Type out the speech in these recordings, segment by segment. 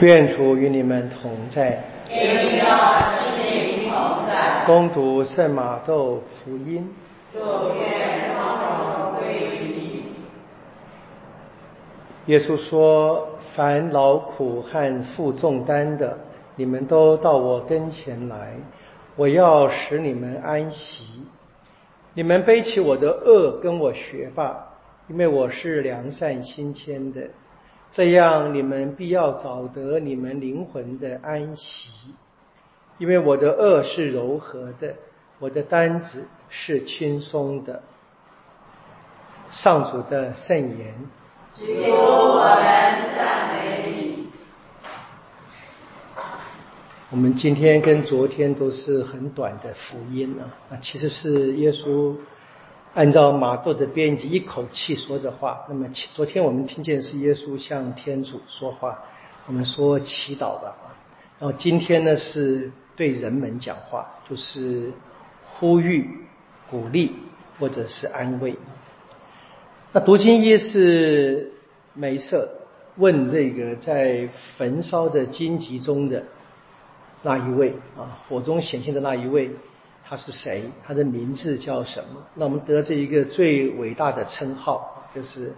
愿主与你们同在。也与他生命同在。攻读圣马窦福音。祝愿光荣归于你。耶稣说：“凡劳苦和负重担的，你们都到我跟前来，我要使你们安息。你们背起我的恶，跟我学吧，因为我是良善心谦的。”这样，你们必要找得你们灵魂的安息，因为我的恶是柔和的，我的担子是轻松的。上主的圣言。我们赞美你。我们今天跟昨天都是很短的福音啊，那其实是耶稣。按照马窦的编辑一口气说的话，那么昨天我们听见是耶稣向天主说话，我们说祈祷吧。然后今天呢是对人们讲话，就是呼吁、鼓励或者是安慰。那读经一是梅瑟问这个在焚烧的荆棘中的那一位啊，火中显现的那一位。他是谁？他的名字叫什么？那我们得这一个最伟大的称号，就是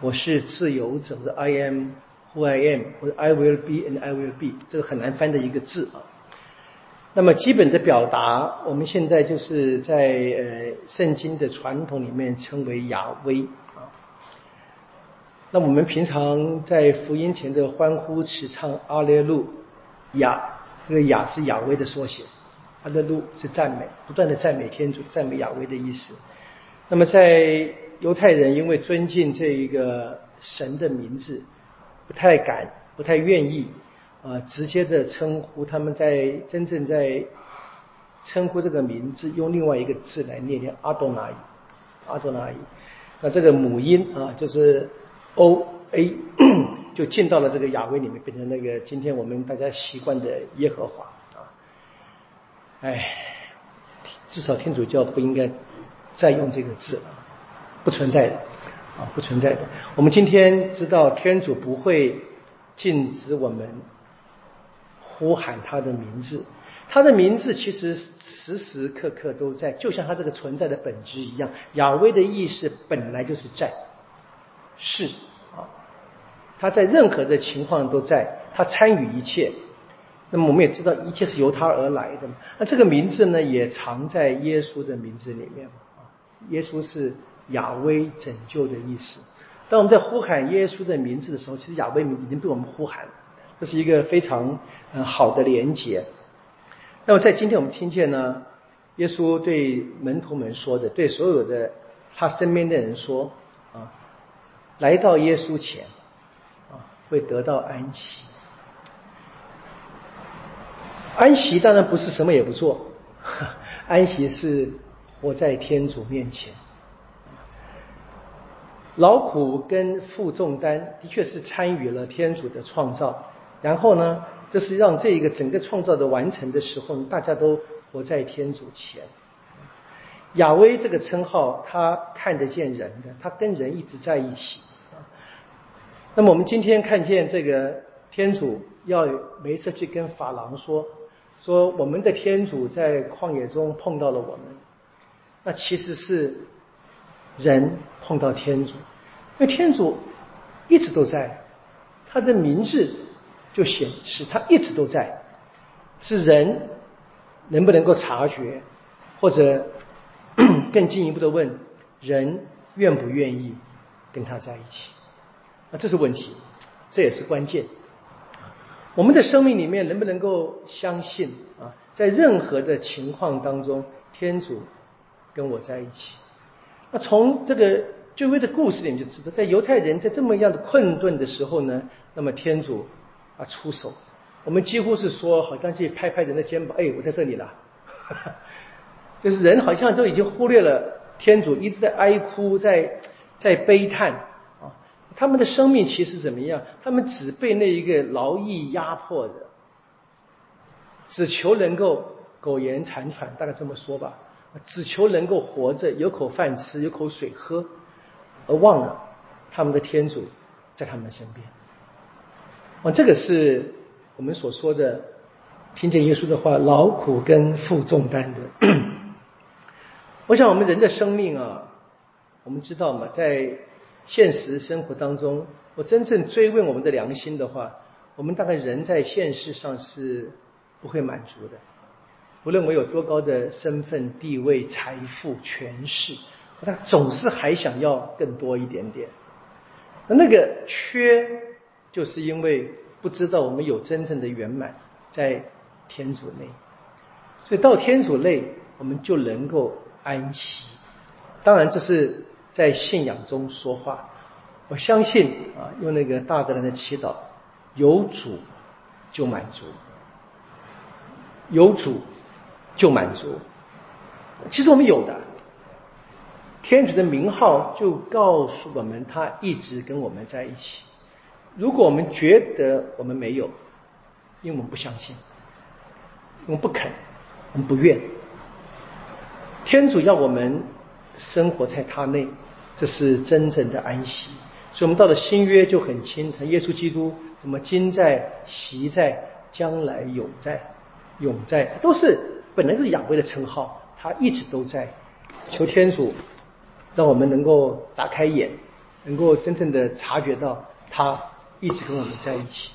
我是自由者的 I am who I am，或者 I will be and I will be，这个很难翻的一个字啊。那么基本的表达，我们现在就是在呃圣经的传统里面称为雅威啊。那我们平常在福音前的欢呼齐唱阿列路亚，这个雅是雅威的缩写。他的路是赞美，不断的赞美天主，赞美亚威的意思。那么在犹太人因为尊敬这一个神的名字，不太敢，不太愿意啊，直接的称呼他们在真正在称呼这个名字，用另外一个字来念念阿多纳伊，阿多纳伊。那这个母音啊，就是 O A，就进到了这个亚威里面，变成那个今天我们大家习惯的耶和华。哎，至少天主教不应该再用这个字了，不存在的啊，不存在的。我们今天知道天主不会禁止我们呼喊他的名字，他的名字其实时时刻刻都在，就像他这个存在的本质一样。亚威的意识本来就是在，是啊，他在任何的情况都在，他参与一切。那么我们也知道，一切是由他而来的。那这个名字呢，也藏在耶稣的名字里面啊。耶稣是亚威拯救的意思。当我们在呼喊耶稣的名字的时候，其实亚威已经被我们呼喊了。这是一个非常嗯好的连结。那么在今天我们听见呢，耶稣对门徒们说的，对所有的他身边的人说啊，来到耶稣前啊，会得到安息。安息当然不是什么也不做，安息是活在天主面前。劳苦跟负重担的确是参与了天主的创造，然后呢，这是让这一个整个创造的完成的时候，大家都活在天主前。亚威这个称号，他看得见人的，他跟人一直在一起。那么我们今天看见这个天主要每次去跟法郎说。说我们的天主在旷野中碰到了我们，那其实是人碰到天主，因为天主一直都在，他的名字就显示他一直都在，是人能不能够察觉，或者 更进一步的问，人愿不愿意跟他在一起？那这是问题，这也是关键。我们的生命里面能不能够相信啊？在任何的情况当中，天主跟我在一起。那从这个旧约的故事里面就知道，在犹太人在这么样的困顿的时候呢，那么天主啊出手。我们几乎是说，好像去拍拍人的肩膀，哎，我在这里了。就是人好像都已经忽略了天主，一直在哀哭，在在悲叹。他们的生命其实怎么样？他们只被那一个劳役压迫着，只求能够苟延残喘，大概这么说吧。只求能够活着，有口饭吃，有口水喝，而忘了他们的天主在他们身边。哦，这个是我们所说的听见耶稣的话，劳苦跟负重担的。我想我们人的生命啊，我们知道嘛，在现实生活当中，我真正追问我们的良心的话，我们大概人在现实上是不会满足的。无论我有多高的身份、地位、财富、权势，他总是还想要更多一点点。那个缺，就是因为不知道我们有真正的圆满在天主内，所以到天主内，我们就能够安息。当然，这是在信仰中说话。我相信啊，用那个大德兰的祈祷，有主就满足，有主。就满足。其实我们有的，天主的名号就告诉我们，他一直跟我们在一起。如果我们觉得我们没有，因为我们不相信，我们不肯，我们不愿，天主要我们生活在他内，这是真正的安息。所以，我们到了新约就很清楚，耶稣基督什么今在、习在、将来永在、永在，都是。本来是养威的称号，他一直都在。求天主让我们能够打开眼，能够真正的察觉到他一直跟我们在一起。